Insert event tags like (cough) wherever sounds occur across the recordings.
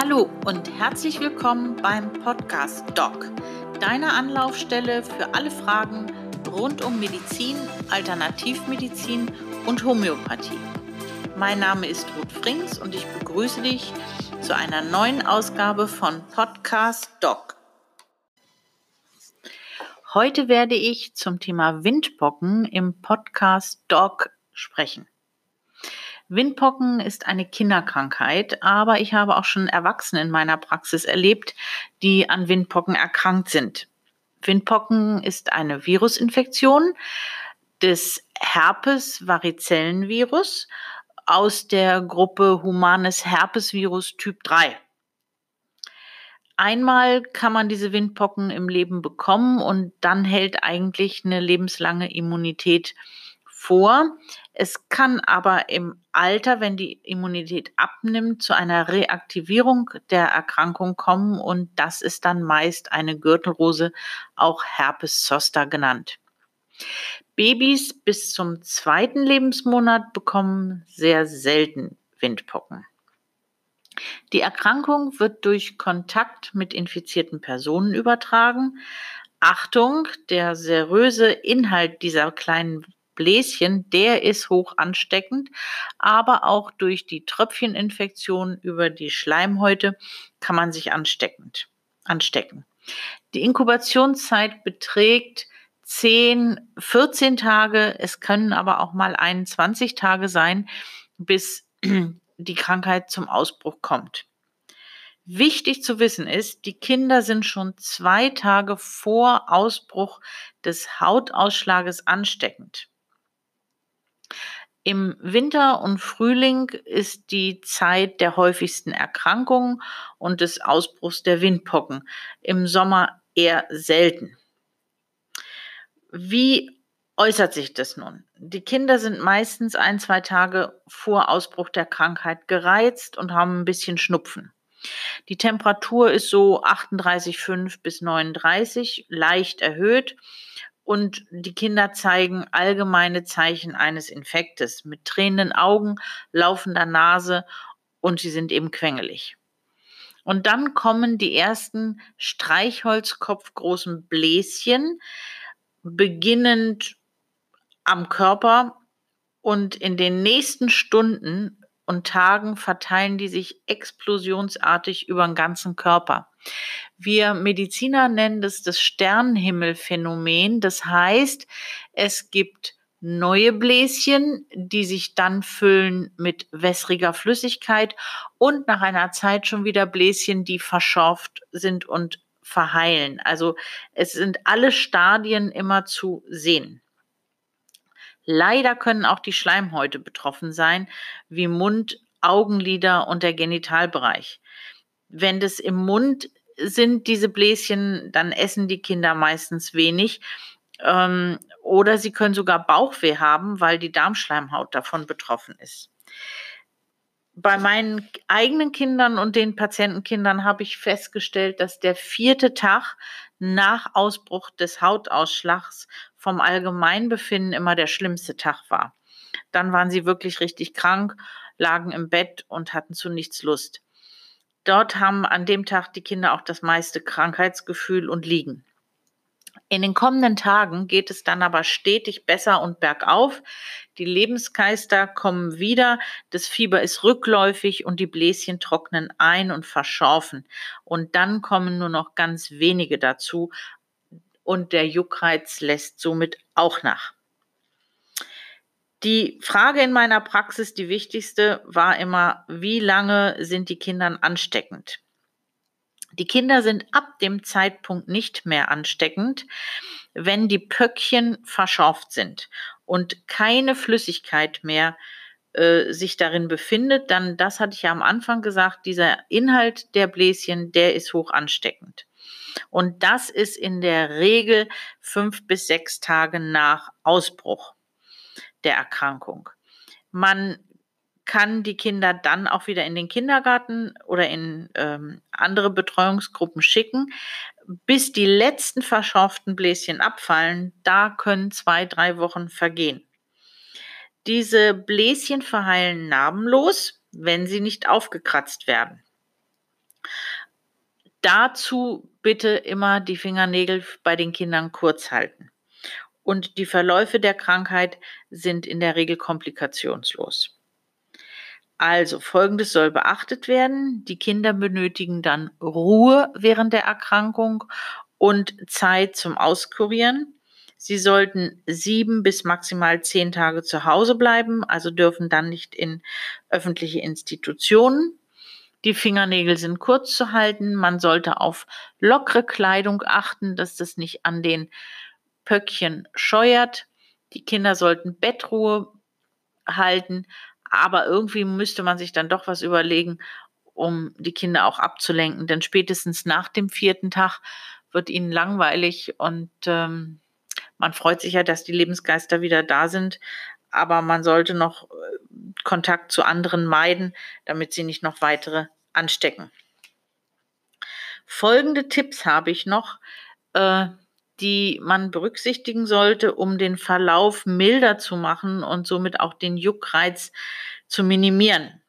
Hallo und herzlich willkommen beim Podcast Doc, deiner Anlaufstelle für alle Fragen rund um Medizin, Alternativmedizin und Homöopathie. Mein Name ist Ruth Frings und ich begrüße dich zu einer neuen Ausgabe von Podcast Doc. Heute werde ich zum Thema Windpocken im Podcast Doc sprechen. Windpocken ist eine Kinderkrankheit, aber ich habe auch schon Erwachsene in meiner Praxis erlebt, die an Windpocken erkrankt sind. Windpocken ist eine Virusinfektion des Herpes-Varizellenvirus aus der Gruppe Humanes Herpesvirus Typ 3. Einmal kann man diese Windpocken im Leben bekommen und dann hält eigentlich eine lebenslange Immunität vor. Es kann aber im Alter, wenn die Immunität abnimmt, zu einer Reaktivierung der Erkrankung kommen und das ist dann meist eine Gürtelrose, auch Herpes zoster genannt. Babys bis zum zweiten Lebensmonat bekommen sehr selten Windpocken. Die Erkrankung wird durch Kontakt mit infizierten Personen übertragen. Achtung, der seröse Inhalt dieser kleinen Bläschen, der ist hoch ansteckend, aber auch durch die Tröpfcheninfektion über die Schleimhäute kann man sich ansteckend, anstecken. Die Inkubationszeit beträgt 10, 14 Tage, es können aber auch mal 21 Tage sein, bis (clears throat) die Krankheit zum Ausbruch kommt. Wichtig zu wissen ist, die Kinder sind schon zwei Tage vor Ausbruch des Hautausschlages ansteckend. Im Winter und Frühling ist die Zeit der häufigsten Erkrankungen und des Ausbruchs der Windpocken. Im Sommer eher selten. Wie äußert sich das nun? Die Kinder sind meistens ein, zwei Tage vor Ausbruch der Krankheit gereizt und haben ein bisschen Schnupfen. Die Temperatur ist so 38,5 bis 39, leicht erhöht und die Kinder zeigen allgemeine Zeichen eines Infektes mit tränenden Augen, laufender Nase und sie sind eben quengelig. Und dann kommen die ersten Streichholzkopfgroßen Bläschen, beginnend am Körper und in den nächsten Stunden und Tagen verteilen die sich explosionsartig über den ganzen Körper. Wir Mediziner nennen das das Sternenhimmelphänomen. Das heißt, es gibt neue Bläschen, die sich dann füllen mit wässriger Flüssigkeit und nach einer Zeit schon wieder Bläschen, die verschorft sind und verheilen. Also es sind alle Stadien immer zu sehen. Leider können auch die Schleimhäute betroffen sein, wie Mund, Augenlider und der Genitalbereich. Wenn das im Mund sind diese Bläschen, dann essen die Kinder meistens wenig. Ähm, oder sie können sogar Bauchweh haben, weil die Darmschleimhaut davon betroffen ist. Bei meinen eigenen Kindern und den Patientenkindern habe ich festgestellt, dass der vierte Tag nach Ausbruch des Hautausschlags vom Allgemeinbefinden immer der schlimmste Tag war. Dann waren sie wirklich richtig krank, lagen im Bett und hatten zu nichts Lust. Dort haben an dem Tag die Kinder auch das meiste Krankheitsgefühl und liegen. In den kommenden Tagen geht es dann aber stetig besser und bergauf. Die Lebensgeister kommen wieder, das Fieber ist rückläufig und die Bläschen trocknen ein und verschorfen. Und dann kommen nur noch ganz wenige dazu und der Juckreiz lässt somit auch nach. Die Frage in meiner Praxis, die wichtigste, war immer, wie lange sind die Kindern ansteckend? Die Kinder sind ab dem Zeitpunkt nicht mehr ansteckend, wenn die Pöckchen verschorft sind und keine Flüssigkeit mehr äh, sich darin befindet, dann, das hatte ich ja am Anfang gesagt, dieser Inhalt der Bläschen, der ist hoch ansteckend. Und das ist in der Regel fünf bis sechs Tage nach Ausbruch der Erkrankung. Man kann die Kinder dann auch wieder in den Kindergarten oder in ähm, andere Betreuungsgruppen schicken. Bis die letzten verschorften Bläschen abfallen, da können zwei, drei Wochen vergehen. Diese Bläschen verheilen narbenlos, wenn sie nicht aufgekratzt werden. Dazu bitte immer die Fingernägel bei den Kindern kurz halten. Und die Verläufe der Krankheit sind in der Regel komplikationslos. Also, folgendes soll beachtet werden. Die Kinder benötigen dann Ruhe während der Erkrankung und Zeit zum Auskurieren. Sie sollten sieben bis maximal zehn Tage zu Hause bleiben, also dürfen dann nicht in öffentliche Institutionen. Die Fingernägel sind kurz zu halten. Man sollte auf lockere Kleidung achten, dass das nicht an den Pöckchen scheuert. Die Kinder sollten Bettruhe halten, aber irgendwie müsste man sich dann doch was überlegen, um die Kinder auch abzulenken, denn spätestens nach dem vierten Tag wird ihnen langweilig und ähm, man freut sich ja, dass die Lebensgeister wieder da sind, aber man sollte noch äh, Kontakt zu anderen meiden, damit sie nicht noch weitere anstecken. Folgende Tipps habe ich noch, äh, die man berücksichtigen sollte, um den Verlauf milder zu machen und somit auch den Juckreiz zu minimieren.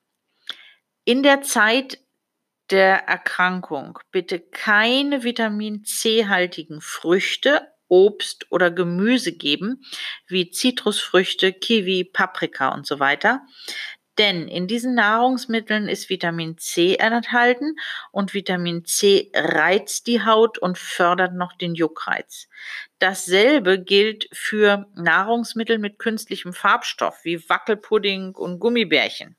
In der Zeit der Erkrankung bitte keine Vitamin C-haltigen Früchte, Obst oder Gemüse geben, wie Zitrusfrüchte, Kiwi, Paprika und so weiter. Denn in diesen Nahrungsmitteln ist Vitamin C enthalten und Vitamin C reizt die Haut und fördert noch den Juckreiz. Dasselbe gilt für Nahrungsmittel mit künstlichem Farbstoff wie Wackelpudding und Gummibärchen.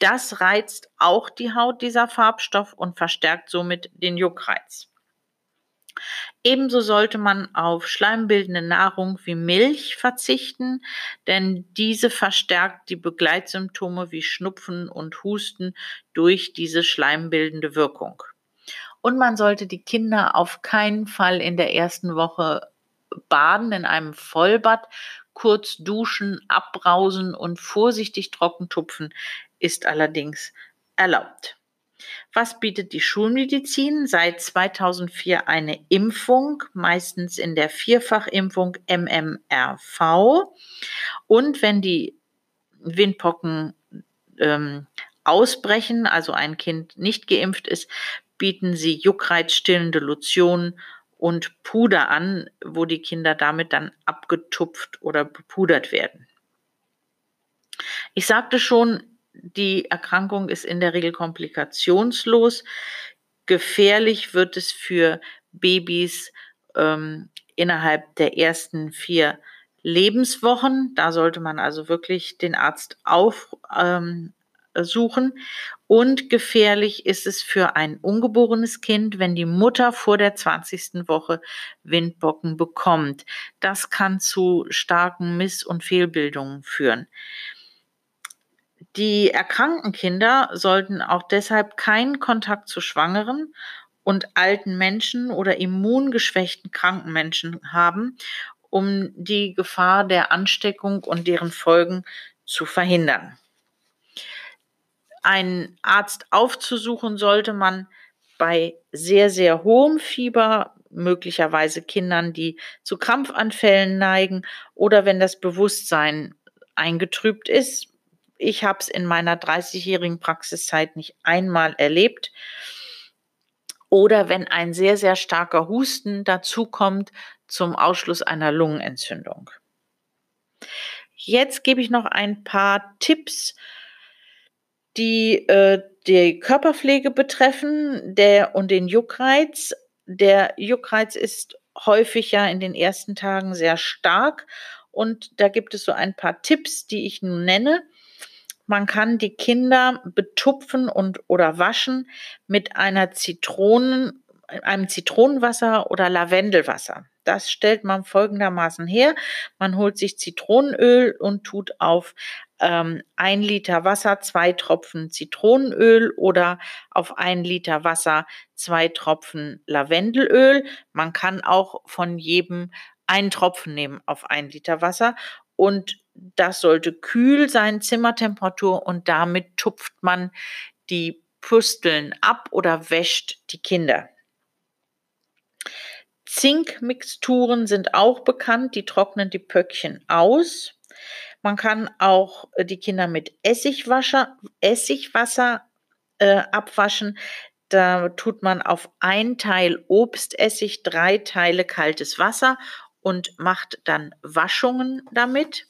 Das reizt auch die Haut dieser Farbstoff und verstärkt somit den Juckreiz. Ebenso sollte man auf schleimbildende Nahrung wie Milch verzichten, denn diese verstärkt die Begleitsymptome wie Schnupfen und Husten durch diese schleimbildende Wirkung. Und man sollte die Kinder auf keinen Fall in der ersten Woche baden in einem Vollbad, kurz duschen, abbrausen und vorsichtig trocken tupfen ist allerdings erlaubt. Was bietet die Schulmedizin? Seit 2004 eine Impfung, meistens in der Vierfachimpfung MMRV. Und wenn die Windpocken ähm, ausbrechen, also ein Kind nicht geimpft ist, bieten sie juckreizstillende Lotionen und Puder an, wo die Kinder damit dann abgetupft oder bepudert werden. Ich sagte schon, die Erkrankung ist in der Regel komplikationslos. Gefährlich wird es für Babys ähm, innerhalb der ersten vier Lebenswochen. Da sollte man also wirklich den Arzt aufsuchen. Ähm, und gefährlich ist es für ein ungeborenes Kind, wenn die Mutter vor der 20. Woche Windbocken bekommt. Das kann zu starken Miss- und Fehlbildungen führen. Die erkrankten Kinder sollten auch deshalb keinen Kontakt zu Schwangeren und alten Menschen oder immungeschwächten kranken Menschen haben, um die Gefahr der Ansteckung und deren Folgen zu verhindern. Einen Arzt aufzusuchen sollte man bei sehr, sehr hohem Fieber, möglicherweise Kindern, die zu Krampfanfällen neigen oder wenn das Bewusstsein eingetrübt ist, ich habe es in meiner 30-jährigen Praxiszeit nicht einmal erlebt. Oder wenn ein sehr, sehr starker Husten dazukommt zum Ausschluss einer Lungenentzündung. Jetzt gebe ich noch ein paar Tipps, die äh, die Körperpflege betreffen der, und den Juckreiz. Der Juckreiz ist häufig ja in den ersten Tagen sehr stark und da gibt es so ein paar Tipps, die ich nun nenne. Man kann die Kinder betupfen und oder waschen mit einer Zitronen, einem Zitronenwasser oder Lavendelwasser. Das stellt man folgendermaßen her. Man holt sich Zitronenöl und tut auf ähm, ein Liter Wasser zwei Tropfen Zitronenöl oder auf ein Liter Wasser zwei Tropfen Lavendelöl. Man kann auch von jedem einen Tropfen nehmen auf ein Liter Wasser und das sollte kühl sein, Zimmertemperatur und damit tupft man die Pusteln ab oder wäscht die Kinder. Zinkmixturen sind auch bekannt, die trocknen die Pöckchen aus. Man kann auch äh, die Kinder mit Essigwasser, äh, abwaschen. Da tut man auf ein Teil Obstessig drei Teile kaltes Wasser und macht dann Waschungen damit.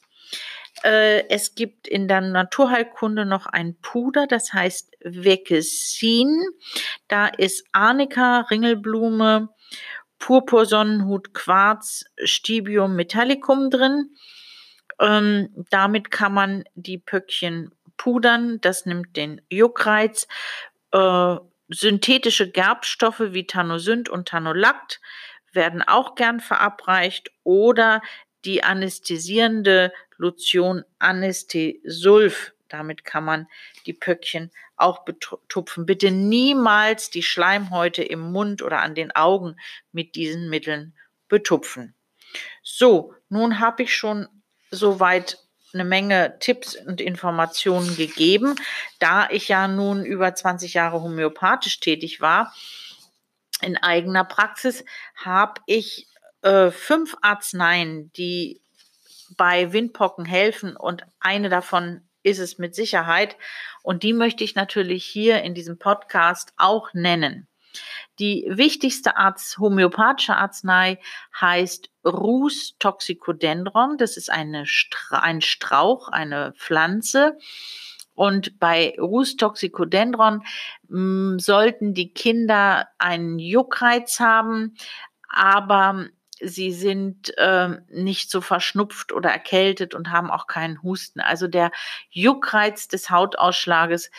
Äh, es gibt in der Naturheilkunde noch ein Puder, das heißt Vekesin. Da ist Arnika, Ringelblume, Purpursonnenhut, Quarz, Stibium metallicum drin. Ähm, damit kann man die Pöckchen pudern. Das nimmt den Juckreiz. Äh, synthetische Gerbstoffe wie Tanosynt und Tanolakt werden auch gern verabreicht oder die anästhesierende Lotion Anästhesulf. Damit kann man die Pöckchen auch betupfen. Bitte niemals die Schleimhäute im Mund oder an den Augen mit diesen Mitteln betupfen. So, nun habe ich schon soweit eine Menge Tipps und Informationen gegeben. Da ich ja nun über 20 Jahre homöopathisch tätig war, in eigener Praxis, habe ich äh, fünf Arzneien, die bei Windpocken helfen und eine davon ist es mit Sicherheit. Und die möchte ich natürlich hier in diesem Podcast auch nennen. Die wichtigste Arzt, homöopathische Arznei heißt Rus toxicodendron. Das ist eine ein Strauch, eine Pflanze. Und bei Rus toxicodendron hm, sollten die Kinder einen Juckreiz haben, aber sie sind äh, nicht so verschnupft oder erkältet und haben auch keinen Husten. Also der Juckreiz des Hautausschlages,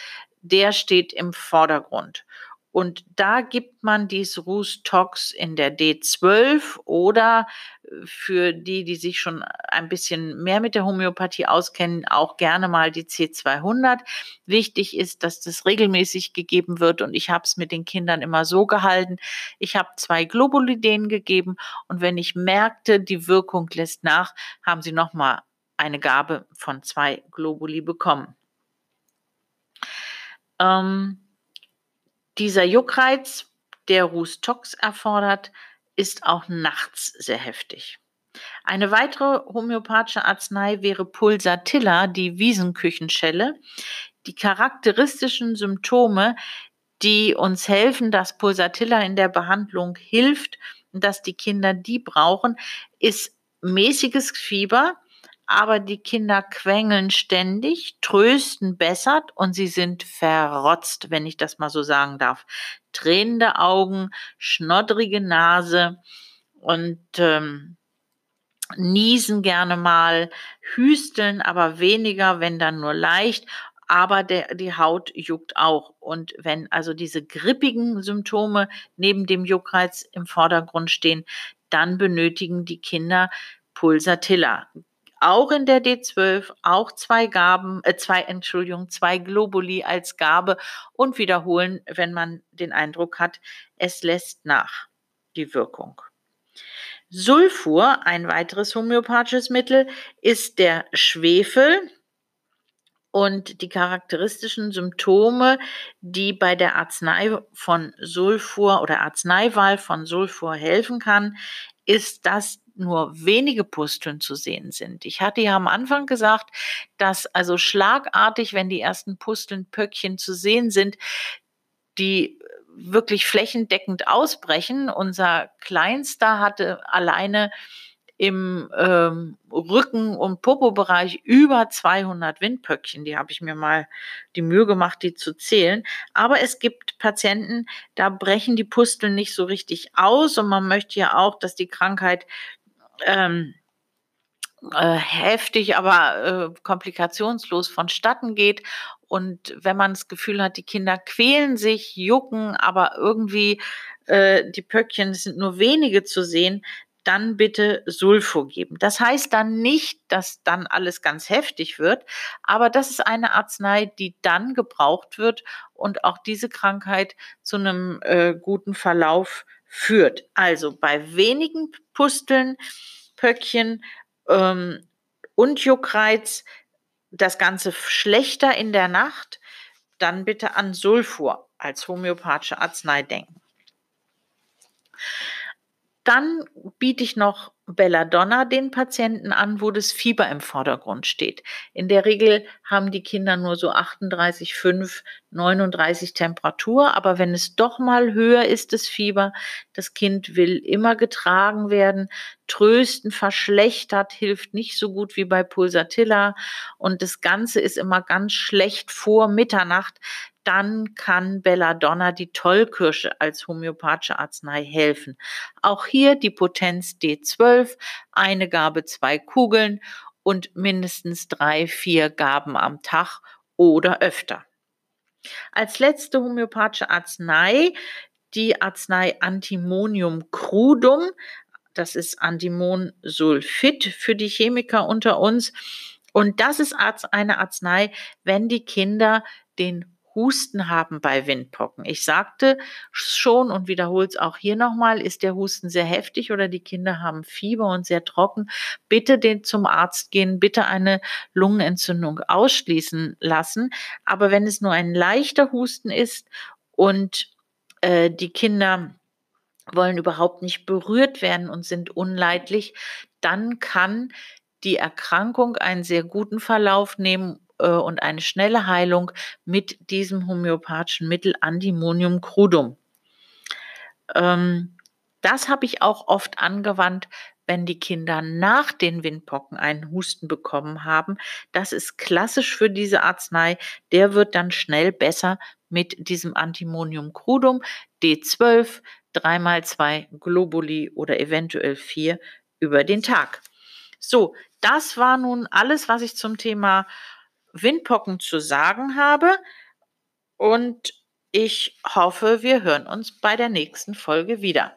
der steht im Vordergrund. Und da gibt man dies Rustox in der D12 oder für die, die sich schon ein bisschen mehr mit der Homöopathie auskennen, auch gerne mal die C200. Wichtig ist, dass das regelmäßig gegeben wird und ich habe es mit den Kindern immer so gehalten. Ich habe zwei Globulideen gegeben und wenn ich merkte, die Wirkung lässt nach, haben sie nochmal eine Gabe von zwei Globuli bekommen. Ähm, dieser Juckreiz, der Rustox erfordert, ist auch nachts sehr heftig. Eine weitere homöopathische Arznei wäre Pulsatilla, die Wiesenküchenschelle. Die charakteristischen Symptome, die uns helfen, dass Pulsatilla in der Behandlung hilft und dass die Kinder die brauchen, ist mäßiges Fieber, aber die Kinder quengeln ständig, trösten bessert und sie sind verrotzt, wenn ich das mal so sagen darf. Tränende Augen, schnoddrige Nase und ähm, niesen gerne mal, hüsteln aber weniger, wenn dann nur leicht. Aber der, die Haut juckt auch. Und wenn also diese grippigen Symptome neben dem Juckreiz im Vordergrund stehen, dann benötigen die Kinder Pulsatilla auch in der D12, auch zwei Gaben, äh, zwei, Entschuldigung, zwei Globuli als Gabe und wiederholen, wenn man den Eindruck hat, es lässt nach die Wirkung. Sulfur, ein weiteres homöopathisches Mittel, ist der Schwefel. Und die charakteristischen Symptome, die bei der Arznei von Sulfur oder Arzneiwahl von Sulfur helfen kann, ist, dass nur wenige Pusteln zu sehen sind. Ich hatte ja am Anfang gesagt, dass also schlagartig, wenn die ersten Pusteln, Pöckchen zu sehen sind, die wirklich flächendeckend ausbrechen. Unser Kleinster hatte alleine im ähm, Rücken- und Popo-Bereich über 200 Windpöckchen. Die habe ich mir mal die Mühe gemacht, die zu zählen. Aber es gibt Patienten, da brechen die Pusteln nicht so richtig aus und man möchte ja auch, dass die Krankheit ähm, äh, heftig, aber äh, komplikationslos vonstatten geht. Und wenn man das Gefühl hat, die Kinder quälen sich, jucken, aber irgendwie äh, die Pöckchen sind nur wenige zu sehen, dann bitte Sulfo geben. Das heißt dann nicht, dass dann alles ganz heftig wird, aber das ist eine Arznei, die dann gebraucht wird und auch diese Krankheit zu einem äh, guten Verlauf führt. Also bei wenigen Pusteln, Pöckchen ähm, und Juckreiz, das Ganze schlechter in der Nacht, dann bitte an Sulfur als homöopathische Arznei denken. Dann biete ich noch Belladonna den Patienten an, wo das Fieber im Vordergrund steht. In der Regel haben die Kinder nur so 38,5, 39 Temperatur, aber wenn es doch mal höher ist, das Fieber, das Kind will immer getragen werden, trösten, verschlechtert, hilft nicht so gut wie bei Pulsatilla und das Ganze ist immer ganz schlecht vor Mitternacht dann kann Belladonna die Tollkirsche als homöopathische Arznei helfen. Auch hier die Potenz D12, eine Gabe, zwei Kugeln und mindestens drei, vier Gaben am Tag oder öfter. Als letzte homöopathische Arznei die Arznei Antimonium crudum. Das ist Antimonsulfid für die Chemiker unter uns. Und das ist eine Arznei, wenn die Kinder den Husten haben bei Windpocken. Ich sagte schon und wiederhole es auch hier nochmal, ist der Husten sehr heftig oder die Kinder haben Fieber und sehr trocken, bitte den zum Arzt gehen, bitte eine Lungenentzündung ausschließen lassen. Aber wenn es nur ein leichter Husten ist und äh, die Kinder wollen überhaupt nicht berührt werden und sind unleidlich, dann kann die Erkrankung einen sehr guten Verlauf nehmen äh, und eine schnelle Heilung mit diesem homöopathischen Mittel Antimonium crudum. Ähm, das habe ich auch oft angewandt, wenn die Kinder nach den Windpocken einen Husten bekommen haben. Das ist klassisch für diese Arznei. Der wird dann schnell besser mit diesem Antimonium crudum D12, 3x2 Globuli oder eventuell 4 über den Tag. So, das war nun alles, was ich zum Thema Windpocken zu sagen habe. Und ich hoffe, wir hören uns bei der nächsten Folge wieder.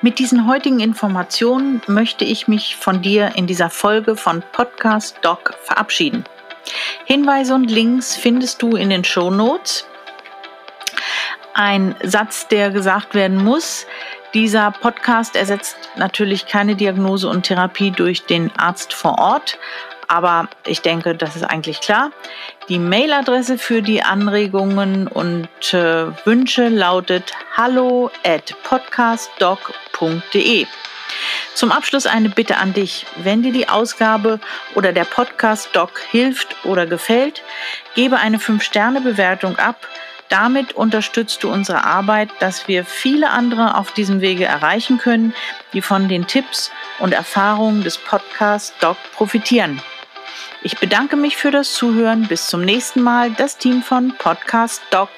Mit diesen heutigen Informationen möchte ich mich von dir in dieser Folge von Podcast Doc verabschieden. Hinweise und Links findest du in den Show Notes. Ein Satz, der gesagt werden muss, dieser Podcast ersetzt natürlich keine Diagnose und Therapie durch den Arzt vor Ort, aber ich denke, das ist eigentlich klar. Die Mailadresse für die Anregungen und äh, Wünsche lautet hallo at podcastdoc.de. Zum Abschluss eine Bitte an dich. Wenn dir die Ausgabe oder der Podcast Doc hilft oder gefällt, gebe eine 5-Sterne-Bewertung ab. Damit unterstützt du unsere Arbeit, dass wir viele andere auf diesem Wege erreichen können, die von den Tipps und Erfahrungen des Podcast Doc profitieren. Ich bedanke mich für das Zuhören. Bis zum nächsten Mal. Das Team von Podcast Doc.